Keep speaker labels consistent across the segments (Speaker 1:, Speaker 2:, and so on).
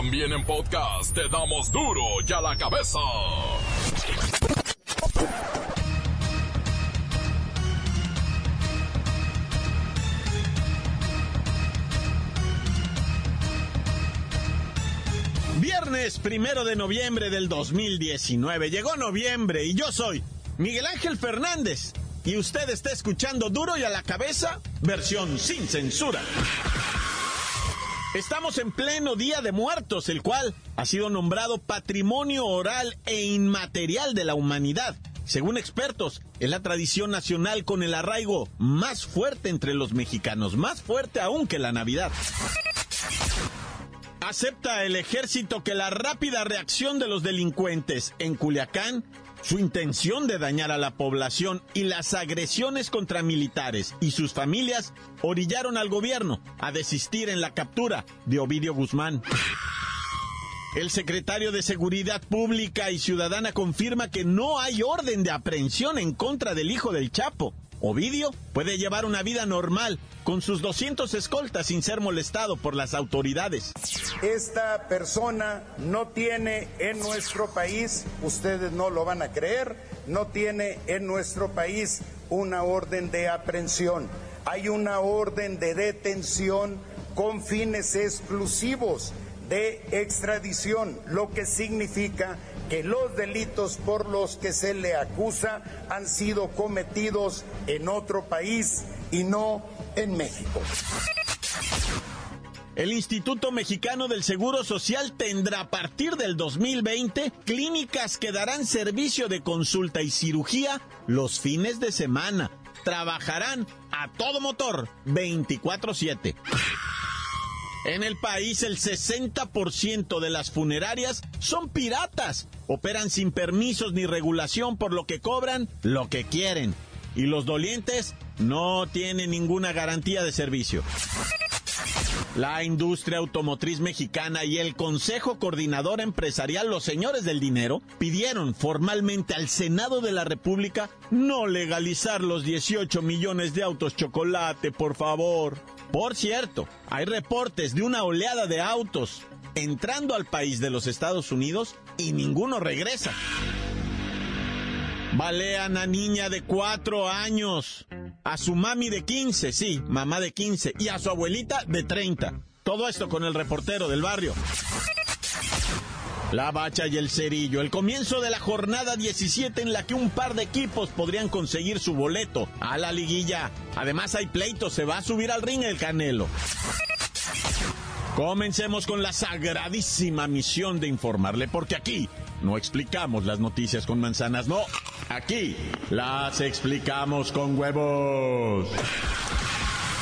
Speaker 1: También en podcast te damos duro y a la cabeza.
Speaker 2: Viernes primero de noviembre del 2019. Llegó noviembre y yo soy Miguel Ángel Fernández. Y usted está escuchando Duro y a la cabeza, versión sin censura. Estamos en pleno Día de Muertos, el cual ha sido nombrado Patrimonio Oral e Inmaterial de la Humanidad. Según expertos, es la tradición nacional con el arraigo más fuerte entre los mexicanos, más fuerte aún que la Navidad. Acepta el ejército que la rápida reacción de los delincuentes en Culiacán su intención de dañar a la población y las agresiones contra militares y sus familias orillaron al gobierno a desistir en la captura de Ovidio Guzmán. El secretario de Seguridad Pública y Ciudadana confirma que no hay orden de aprehensión en contra del hijo del Chapo. Ovidio puede llevar una vida normal con sus 200 escoltas sin ser molestado por las autoridades.
Speaker 3: Esta persona no tiene en nuestro país, ustedes no lo van a creer, no tiene en nuestro país una orden de aprehensión. Hay una orden de detención con fines exclusivos de extradición, lo que significa que los delitos por los que se le acusa han sido cometidos en otro país y no en México.
Speaker 2: El Instituto Mexicano del Seguro Social tendrá a partir del 2020 clínicas que darán servicio de consulta y cirugía los fines de semana. Trabajarán a todo motor 24/7. En el país el 60% de las funerarias son piratas. Operan sin permisos ni regulación por lo que cobran lo que quieren. Y los dolientes no tienen ninguna garantía de servicio. La industria automotriz mexicana y el Consejo Coordinador Empresarial, los señores del dinero, pidieron formalmente al Senado de la República no legalizar los 18 millones de autos chocolate, por favor. Por cierto, hay reportes de una oleada de autos entrando al país de los Estados Unidos y ninguno regresa. Balean a niña de cuatro años, a su mami de 15, sí, mamá de 15, y a su abuelita de 30. Todo esto con el reportero del barrio. La bacha y el cerillo, el comienzo de la jornada 17 en la que un par de equipos podrían conseguir su boleto a la liguilla. Además hay pleitos, se va a subir al ring el Canelo. Comencemos con la sagradísima misión de informarle, porque aquí no explicamos las noticias con manzanas, no, aquí las explicamos con huevos.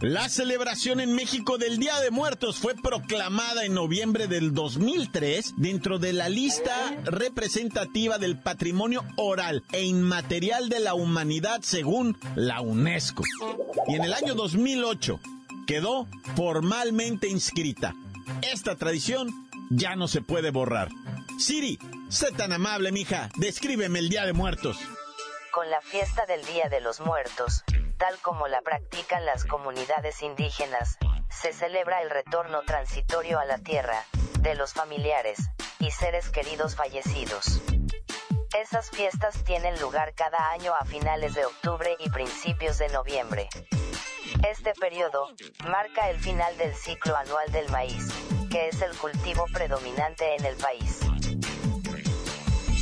Speaker 2: La celebración en México del Día de Muertos fue proclamada en noviembre del 2003 dentro de la lista representativa del patrimonio oral e inmaterial de la humanidad según la UNESCO. Y en el año 2008 quedó formalmente inscrita. Esta tradición ya no se puede borrar. Siri, sé tan amable, mija, descríbeme el Día de Muertos.
Speaker 4: Con la fiesta del Día de los Muertos, tal como la practican las comunidades indígenas, se celebra el retorno transitorio a la tierra, de los familiares, y seres queridos fallecidos. Esas fiestas tienen lugar cada año a finales de octubre y principios de noviembre. Este periodo, marca el final del ciclo anual del maíz, que es el cultivo predominante en el país.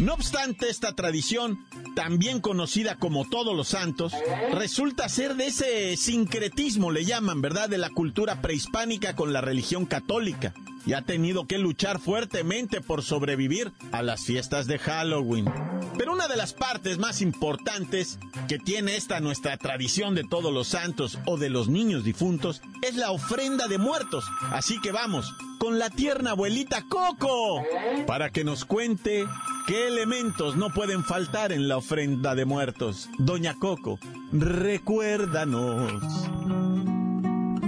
Speaker 2: No obstante, esta tradición, también conocida como Todos los Santos, resulta ser de ese sincretismo, le llaman, ¿verdad?, de la cultura prehispánica con la religión católica. Y ha tenido que luchar fuertemente por sobrevivir a las fiestas de Halloween. Pero una de las partes más importantes que tiene esta nuestra tradición de todos los santos o de los niños difuntos es la ofrenda de muertos. Así que vamos con la tierna abuelita Coco para que nos cuente qué elementos no pueden faltar en la ofrenda de muertos. Doña Coco, recuérdanos.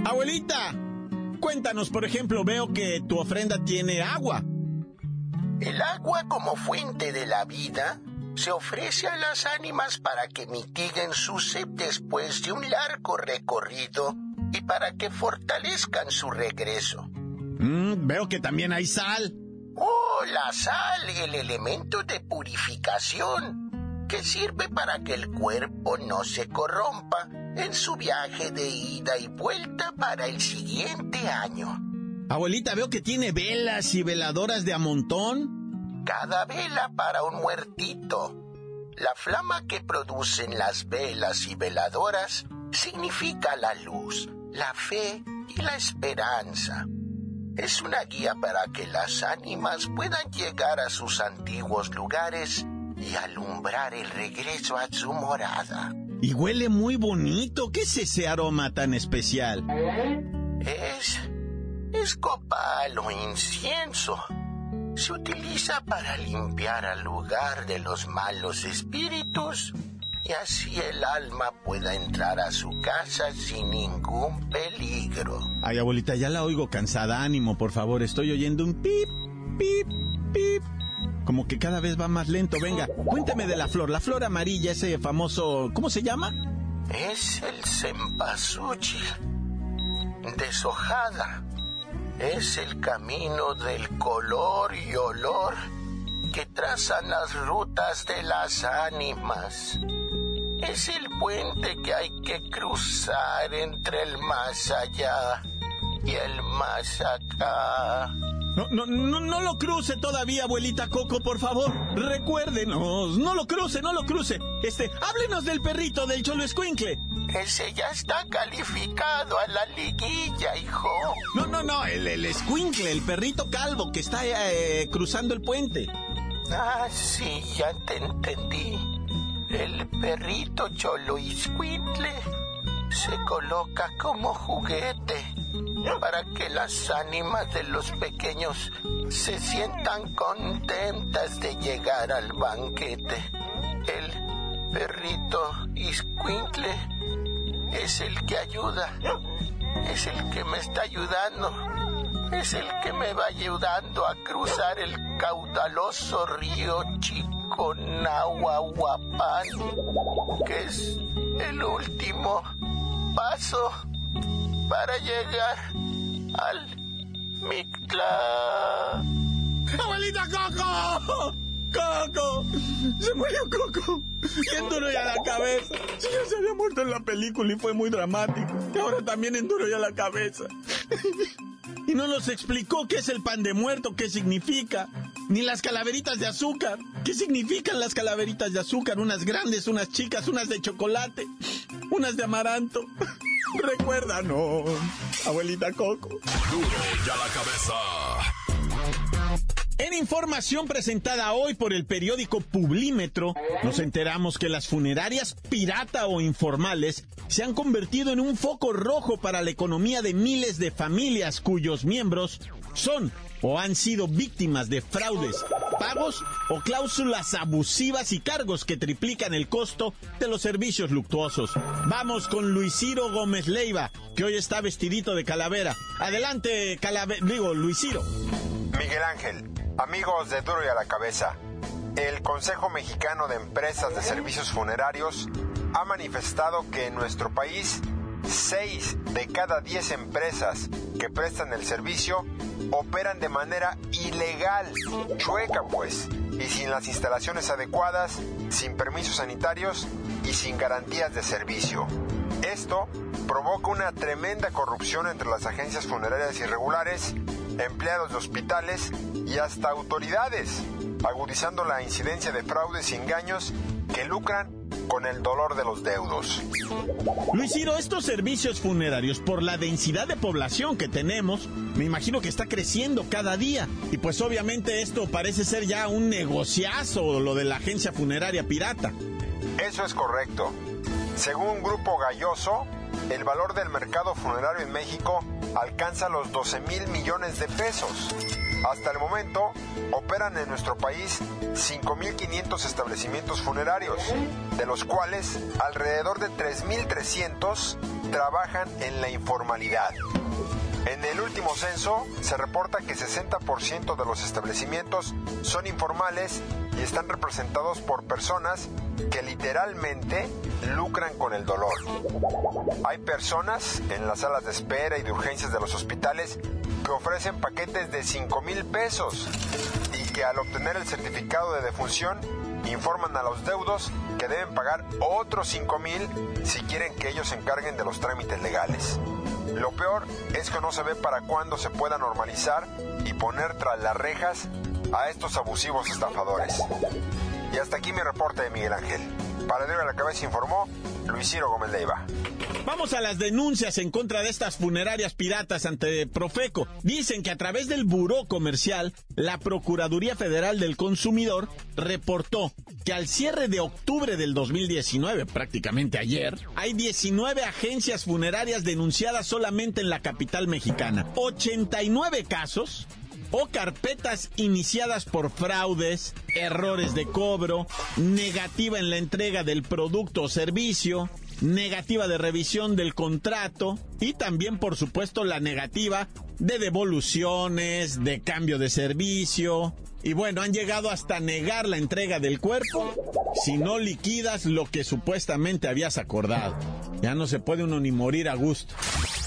Speaker 2: Abuelita, cuéntanos, por ejemplo, veo que tu ofrenda tiene agua.
Speaker 5: El agua como fuente de la vida se ofrece a las ánimas para que mitiguen su sed después de un largo recorrido y para que fortalezcan su regreso.
Speaker 2: Mm, veo que también hay sal.
Speaker 5: Oh, la sal, el elemento de purificación, que sirve para que el cuerpo no se corrompa en su viaje de ida y vuelta para el siguiente año.
Speaker 2: Abuelita, veo que tiene velas y veladoras de a montón.
Speaker 5: Cada vela para un muertito. La flama que producen las velas y veladoras significa la luz, la fe y la esperanza. Es una guía para que las ánimas puedan llegar a sus antiguos lugares y alumbrar el regreso a su morada.
Speaker 2: Y huele muy bonito. ¿Qué es ese aroma tan especial?
Speaker 5: Es... es copal o incienso. Se utiliza para limpiar al lugar de los malos espíritus y así el alma pueda entrar a su casa sin ningún peligro.
Speaker 2: Ay, abuelita, ya la oigo cansada. Ánimo, por favor. Estoy oyendo un pip, pip, pip como que cada vez va más lento. Venga, cuénteme de la flor, la flor amarilla, ese famoso, ¿cómo se llama?
Speaker 5: Es el cempasúchil, deshojada. Es el camino del color y olor que trazan las rutas de las ánimas. Es el puente que hay que cruzar entre el más allá y el más acá.
Speaker 2: No, no, no, no lo cruce todavía, abuelita Coco, por favor. Recuérdenos, no lo cruce, no lo cruce. Este, háblenos del perrito del Cholo Escuincle.
Speaker 5: Ese ya está calificado a la liguilla, hijo.
Speaker 2: No, no, no, el, el Escuincle, el perrito calvo que está eh, cruzando el puente.
Speaker 5: Ah, sí, ya te entendí. El perrito Cholo Escuincle se coloca como juguete para que las ánimas de los pequeños se sientan contentas de llegar al banquete. El perrito Isquintle es el que ayuda, es el que me está ayudando, es el que me va ayudando a cruzar el caudaloso río Chiconahuahuapan, que es el último paso para llegar al Mictlán.
Speaker 2: ¡Abuelita Coco! ¡Coco! ¡Se murió Coco! Y duro ya la cabeza. Si ya se había muerto en la película y fue muy dramático. Y ahora también en duro ya la cabeza. Y no nos explicó qué es el pan de muerto, qué significa. Ni las calaveritas de azúcar. ¿Qué significan las calaveritas de azúcar? Unas grandes, unas chicas, unas de chocolate, unas de amaranto. Recuérdanos, abuelita Coco.
Speaker 1: Duro ya la cabeza.
Speaker 2: En información presentada hoy por el periódico Publímetro, nos enteramos que las funerarias pirata o informales se han convertido en un foco rojo para la economía de miles de familias cuyos miembros son o han sido víctimas de fraudes, pagos o cláusulas abusivas y cargos que triplican el costo de los servicios luctuosos. Vamos con Luis Ciro Gómez Leiva, que hoy está vestidito de calavera. Adelante, calavera, digo, Luis Ciro.
Speaker 6: Miguel Ángel, amigos de Duro y a la Cabeza, el Consejo Mexicano de Empresas de Servicios Funerarios ha manifestado que en nuestro país, 6 de cada 10 empresas que prestan el servicio operan de manera ilegal, chueca pues, y sin las instalaciones adecuadas, sin permisos sanitarios y sin garantías de servicio. Esto provoca una tremenda corrupción entre las agencias funerarias irregulares, empleados de hospitales y hasta autoridades, agudizando la incidencia de fraudes y engaños que lucran con el dolor de los deudos.
Speaker 2: Luis Ciro, estos servicios funerarios, por la densidad de población que tenemos, me imagino que está creciendo cada día. Y pues obviamente esto parece ser ya un negociazo, lo de la agencia funeraria pirata.
Speaker 6: Eso es correcto. Según Grupo Galloso, el valor del mercado funerario en México alcanza los 12 mil millones de pesos. Hasta el momento, operan en nuestro país 5.500 establecimientos funerarios, de los cuales alrededor de 3.300 trabajan en la informalidad. En el último censo se reporta que 60% de los establecimientos son informales y están representados por personas que literalmente lucran con el dolor. Hay personas en las salas de espera y de urgencias de los hospitales que ofrecen paquetes de 5 mil pesos y que al obtener el certificado de defunción informan a los deudos que deben pagar otros 5 mil si quieren que ellos se encarguen de los trámites legales. Lo peor es que no se ve para cuándo se pueda normalizar y poner tras las rejas a estos abusivos estafadores. Y hasta aquí mi reporte de Miguel Ángel. Para a la cabeza informó Luis Gómez Leiva.
Speaker 2: Vamos a las denuncias en contra de estas funerarias piratas ante Profeco. Dicen que a través del Buró Comercial, la Procuraduría Federal del Consumidor reportó que al cierre de octubre del 2019, prácticamente ayer, hay 19 agencias funerarias denunciadas solamente en la capital mexicana. 89 casos o carpetas iniciadas por fraudes, errores de cobro, negativa en la entrega del producto o servicio, negativa de revisión del contrato y también, por supuesto, la negativa de devoluciones, de cambio de servicio. Y bueno, han llegado hasta negar la entrega del cuerpo si no liquidas lo que supuestamente habías acordado. Ya no se puede uno ni morir a gusto.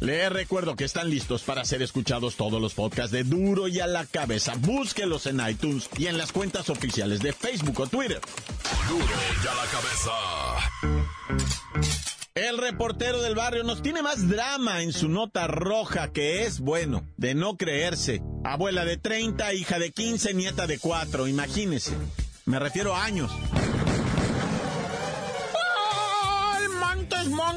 Speaker 2: Les recuerdo que están listos para ser escuchados todos los podcasts de Duro y a la cabeza. Búsquelos en iTunes y en las cuentas oficiales de Facebook o Twitter.
Speaker 1: Duro y a la cabeza.
Speaker 2: El reportero del barrio nos tiene más drama en su nota roja que es, bueno, de no creerse. Abuela de 30, hija de 15, nieta de 4, imagínese. Me refiero a años.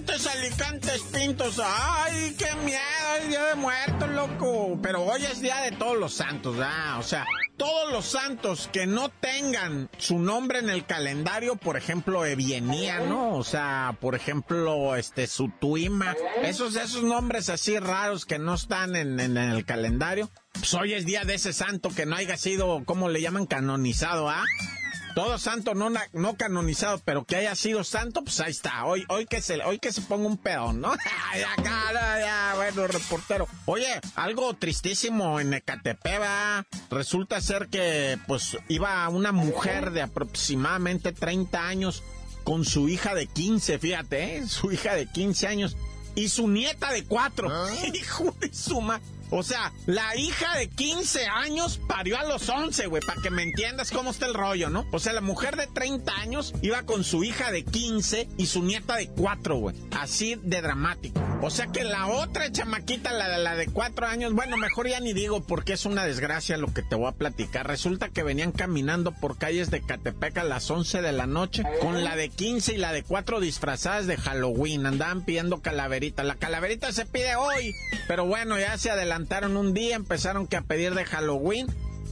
Speaker 2: Montes, Alicantes, Pintos. Ay, qué miedo, el día de muertos, loco. Pero hoy es día de todos los santos, ¿ah? O sea, todos los santos que no tengan su nombre en el calendario, por ejemplo, Evienía, ¿no? O sea, por ejemplo, este, Sutuima. Esos, esos nombres así raros que no están en, en el calendario. Pues hoy es día de ese santo que no haya sido, ¿cómo le llaman? Canonizado, ¿ah? Todo santo no, no canonizado, pero que haya sido santo, pues ahí está. Hoy, hoy que se, hoy que se ponga un peón, ¿no? ya, ya, bueno, reportero. Oye, algo tristísimo en Ecatepec, Resulta ser que, pues, iba una mujer de aproximadamente 30 años con su hija de 15, fíjate, ¿eh? Su hija de 15 años y su nieta de 4. ¿Ah? Hijo de suma. O sea, la hija de 15 años parió a los 11, güey, para que me entiendas cómo está el rollo, ¿no? O sea, la mujer de 30 años iba con su hija de 15 y su nieta de 4, güey. Así de dramático. O sea que la otra chamaquita, la, la de 4 años, bueno, mejor ya ni digo porque es una desgracia lo que te voy a platicar. Resulta que venían caminando por calles de Catepec a las 11 de la noche con la de 15 y la de 4 disfrazadas de Halloween. Andaban pidiendo calaverita. La calaverita se pide hoy, pero bueno, ya se adelantó un día, empezaron que a pedir de Halloween,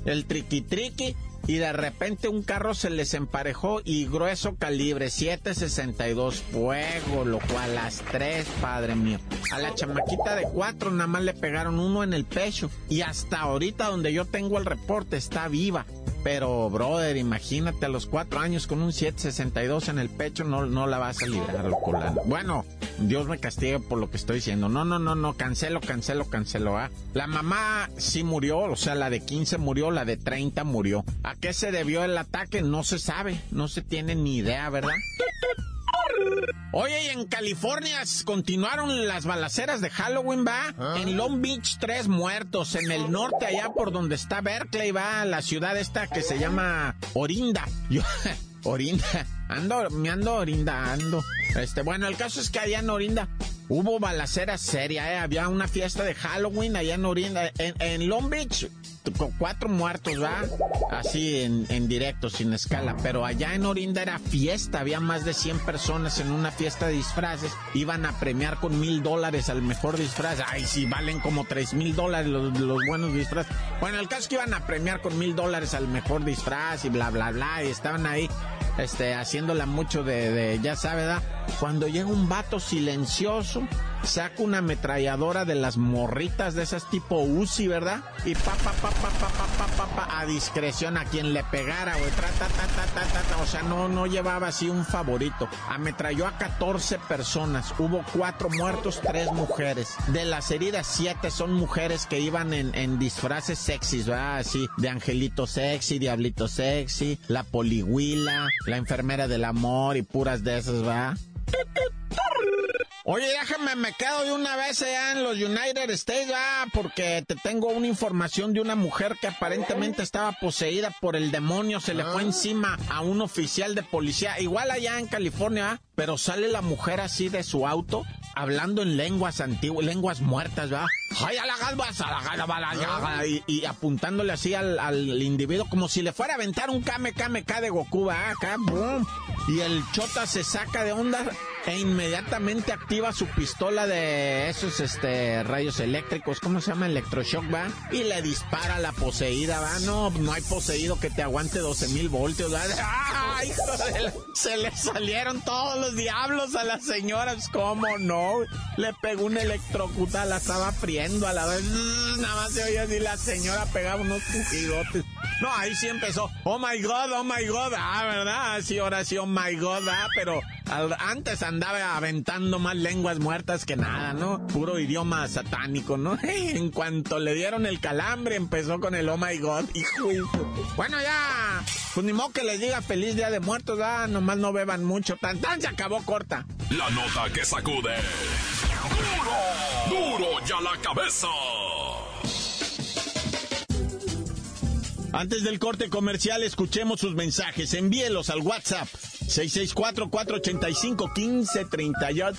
Speaker 2: el triqui triqui, y de repente un carro se les emparejó y grueso calibre 762 fuego, lo cual las tres, padre mío. A la chamaquita de cuatro nada más le pegaron uno en el pecho y hasta ahorita donde yo tengo el reporte está viva. Pero, brother, imagínate a los cuatro años con un 762 en el pecho, no, no la vas a librar. Bueno, Dios me castigue por lo que estoy diciendo. No, no, no, no, cancelo, cancelo, cancelo. ¿ah? La mamá sí murió, o sea, la de 15 murió, la de 30 murió. ¿A qué se debió el ataque? No se sabe, no se tiene ni idea, ¿verdad? Oye, y en California continuaron las balaceras de Halloween, va.
Speaker 7: ¿Ah?
Speaker 2: En Long Beach, tres muertos. En el norte, allá por donde está Berkeley, va la ciudad esta que se llama Orinda. Yo, Orinda. Ando, me ando orindando. Este, bueno, el caso es que allá en Orinda hubo balacera seria, ¿eh? Había una fiesta de Halloween allá en Orinda. En, en Long Beach, cuatro muertos, ¿va? Así en, en directo, sin escala. Pero allá en Orinda era fiesta, había más de 100 personas en una fiesta de disfraces. Iban a premiar con mil dólares al mejor disfraz. Ay, sí, valen como tres mil dólares los, buenos disfraces. Bueno, el caso es que iban a premiar con mil dólares al mejor disfraz y bla, bla, bla. Y estaban ahí, este, haciéndola mucho de, de ya sabe, ¿verdad? Cuando llega un vato silencioso, saca una ametralladora de las morritas de esas tipo Uzi, ¿verdad? Y pa, pa, pa, pa, pa, pa, pa, pa, pa, a discreción a quien le pegara, güey. Tra. O sea, no, no llevaba así un favorito. Ametralló a 14 personas. Hubo cuatro muertos, tres mujeres. De las heridas, siete son mujeres que iban en, en disfraces sexys, ¿verdad? Así, de angelito sexy, diablito sexy, la polihuila, la enfermera del amor y puras de esas, ¿verdad? Oye, déjame, me quedo de una vez allá en los United States, ah, porque te tengo una información de una mujer que aparentemente estaba poseída por el demonio, se le fue encima a un oficial de policía, igual allá en California, ah, pero sale la mujer así de su auto, hablando en lenguas antiguas, lenguas muertas, ¿verdad? Ay, a la galva, a la galva, a la galva, y, y apuntándole así al, al individuo como si le fuera a aventar un kame kame K de Goku, ¿verdad? Acá, boom. Y el chota se saca de onda e inmediatamente activa su pistola de esos este rayos eléctricos, ¿cómo se llama? Electroshock, va. Y le dispara a la poseída, va. No, no hay poseído que te aguante 12 mil voltios, va. ¡Ay, hijo de la- Se le salieron todos los diablos a las señoras, ¿cómo no? Le pegó un electrocuta, la estaba friendo a la vez. Nada más se oía así la señora pegaba unos pujidotes. No, ahí sí empezó. Oh my god, oh my god. Ah, ¿verdad? Sí, ahora sí, oh my god, ah, pero antes andaba aventando más lenguas muertas que nada, ¿no? Puro idioma satánico, ¿no? En cuanto le dieron el calambre, empezó con el oh my god. Bueno, ya. Pues ni modo que les diga feliz día de muertos, ah, nomás no beban mucho. Tan tan se acabó corta.
Speaker 1: La nota que sacude. ¡Duro! ¡Duro ya la cabeza!
Speaker 2: Antes del corte comercial, escuchemos sus mensajes. Envíelos al WhatsApp 664-485-1538.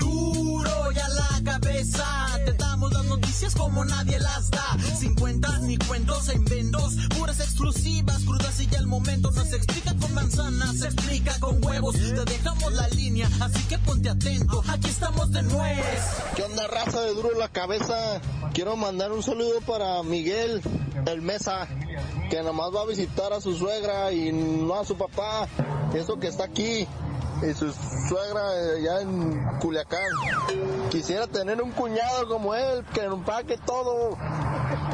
Speaker 8: Duro ya la cabeza, te damos las noticias como nadie las da. Sin cuentas ni cuentos en vendos, puras exclusivas, crudas y ya el momento no se explica con manzanas, se explica con huevos. Te dejamos la línea, así que ponte atento, aquí estamos de nuez.
Speaker 9: ¿Qué onda, raza de duro la cabeza? Quiero mandar un saludo para Miguel, el Mesa, que nomás va a visitar a su suegra y no a su papá. Eso que está aquí. Y su suegra eh, allá en Culiacán. Quisiera tener un cuñado como él, que empaque todo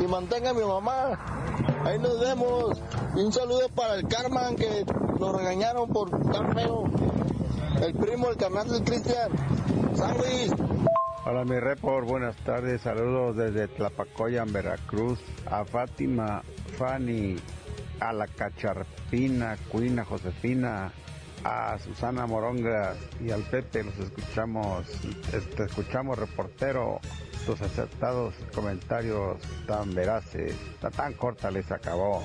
Speaker 9: y mantenga a mi mamá. Ahí nos vemos. Un saludo para el Carman, que lo regañaron por tan feo. El primo, el carnal del Cristian. San.
Speaker 10: Hola mi report, buenas tardes, saludos desde Tlapacoyan, Veracruz, a Fátima, Fanny, a la Cacharpina, Cuina, Josefina, a Susana Moronga y al Pepe, los escuchamos, te escuchamos reportero, tus acertados comentarios tan veraces, tan, tan corta les acabó.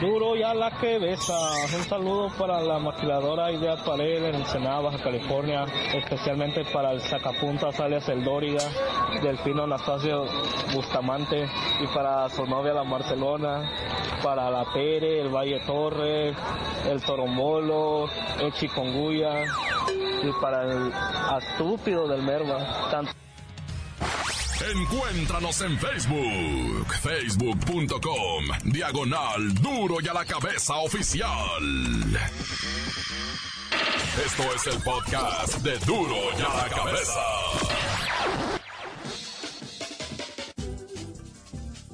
Speaker 11: Duro ya la cabeza. Un saludo para la maquiladora Idea Pared en Ensenada, Baja California, especialmente para el sacapuntas alias el Dóriga, Delfino Anastasio Bustamante y para su novia la Marcelona, para la Pere, el Valle Torres, el Torombolo, el Chiconguya y para el estúpido del Merva. Tanto
Speaker 1: Encuéntranos en Facebook, facebook.com, diagonal duro y a la cabeza oficial. Esto es el podcast de duro y a la cabeza.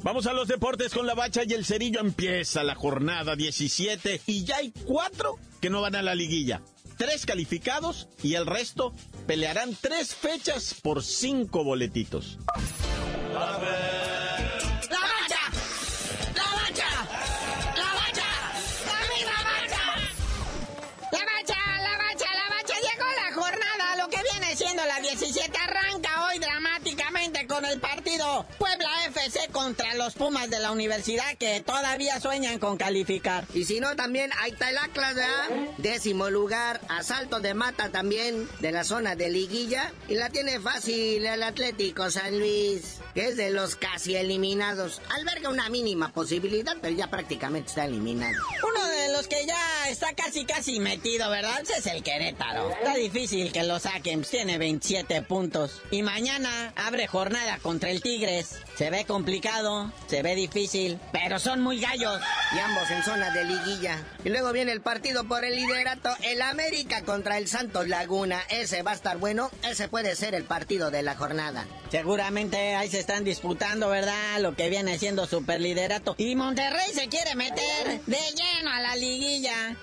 Speaker 2: Vamos a los deportes con la bacha y el cerillo. Empieza la jornada 17 y ya hay cuatro que no van a la liguilla. Tres calificados y el resto pelearán tres fechas por cinco boletitos.
Speaker 8: ¡La
Speaker 7: contra los Pumas de la universidad que todavía sueñan con calificar.
Speaker 12: Y si no, también ahí está el Atlas, ¿verdad? Décimo lugar, asalto de mata también de la zona de Liguilla. Y la tiene fácil el Atlético San Luis, que es de los casi eliminados. Alberga una mínima posibilidad, pero ya prácticamente está eliminado.
Speaker 7: Uno de los que ya está casi casi metido, ¿verdad? Ese es el Querétaro. Está difícil que lo saquen, tiene 27 puntos. Y mañana abre jornada contra el Tigres. Se ve complicado, se ve difícil, pero son muy gallos.
Speaker 12: Y ambos en zona de liguilla. Y luego viene el partido por el liderato, el América contra el Santos Laguna. Ese va a estar bueno, ese puede ser el partido de la jornada.
Speaker 7: Seguramente ahí se están disputando, ¿verdad? Lo que viene siendo superliderato. Y Monterrey se quiere meter de lleno a la liguilla.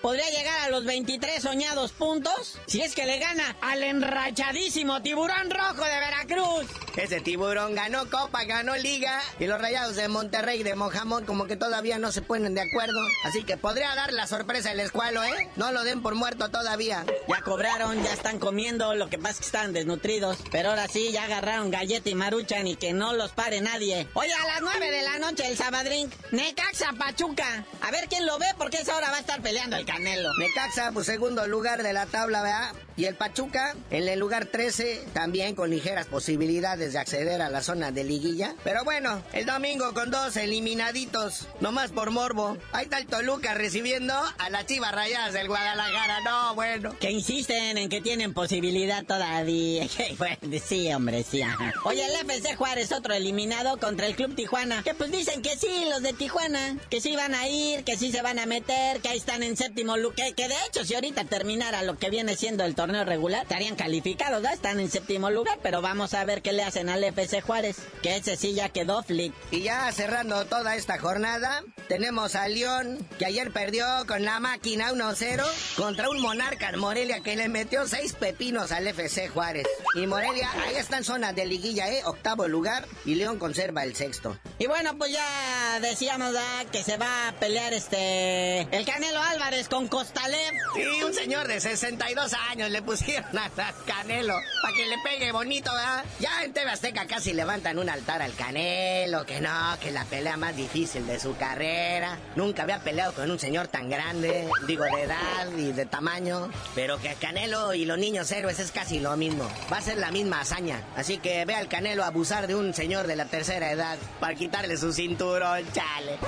Speaker 7: Podría llegar a los 23 soñados puntos si es que le gana al enrachadísimo tiburón rojo de Veracruz.
Speaker 12: Ese tiburón ganó Copa, ganó Liga y los rayados de Monterrey de Mojamón como que todavía no se ponen de acuerdo. Así que podría dar la sorpresa el escualo, ¿eh? No lo den por muerto todavía.
Speaker 7: Ya cobraron, ya están comiendo, lo que pasa es que están desnutridos. Pero ahora sí, ya agarraron galleta y maruchan y que no los pare nadie. Oye, a las 9 de la noche el Sabadrink, Necaxa Pachuca. A ver quién lo ve porque esa hora va a estar peleando el Canelo.
Speaker 12: Necaxa, pues segundo lugar de la tabla, ¿verdad? Y el Pachuca en el lugar 13, también con ligeras posibilidades de acceder a la zona de liguilla. Pero bueno, el domingo con dos eliminaditos, nomás por morbo. Ahí está el Toluca recibiendo a las chivas rayadas del Guadalajara. No, bueno.
Speaker 7: Que insisten en que tienen posibilidad todavía. sí, hombre, sí. Oye, el FC Juárez, otro eliminado contra el Club Tijuana. Que pues dicen que sí, los de Tijuana. Que sí van a ir, que sí se van a meter, que ahí están en séptimo lugar. Que, que de hecho, si ahorita terminara lo que viene siendo el torneo regular, estarían calificados, ¿no? Están en séptimo lugar, pero vamos a ver qué le hacen al FC Juárez, que ese sí ya quedó flick.
Speaker 12: Y ya cerrando toda esta jornada, tenemos a León, que ayer perdió con la máquina 1-0 contra un Monarcas Morelia que le metió seis pepinos al FC Juárez. Y Morelia, ahí está en zona de liguilla, ¿eh? Octavo lugar, y León conserva el sexto.
Speaker 7: Y bueno, pues ya decíamos que se va a pelear este... El Canelo Álvarez con Costalev.
Speaker 12: Y un señor de 62 años le pusieron a Canelo para que le pegue bonito, ¿verdad? Ya en TV Azteca casi levantan un altar al Canelo, que no, que la pelea más difícil de su carrera. Nunca había peleado con un señor tan grande, digo, de edad y de tamaño. Pero que Canelo y los niños héroes es casi lo mismo. Va a ser la misma hazaña. Así que ve al Canelo abusar de un señor de la tercera edad para quitarle su cinturón, chale.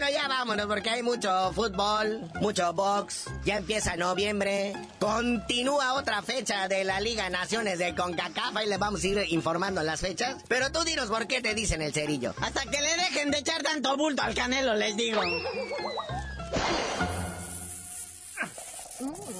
Speaker 12: Bueno, ya vámonos porque hay mucho fútbol, mucho box. Ya empieza noviembre. Continúa otra fecha de la Liga Naciones de CONCACAF y les vamos a ir informando las fechas. Pero tú dinos por qué te dicen el cerillo.
Speaker 7: Hasta que le dejen de echar tanto bulto al canelo, les digo.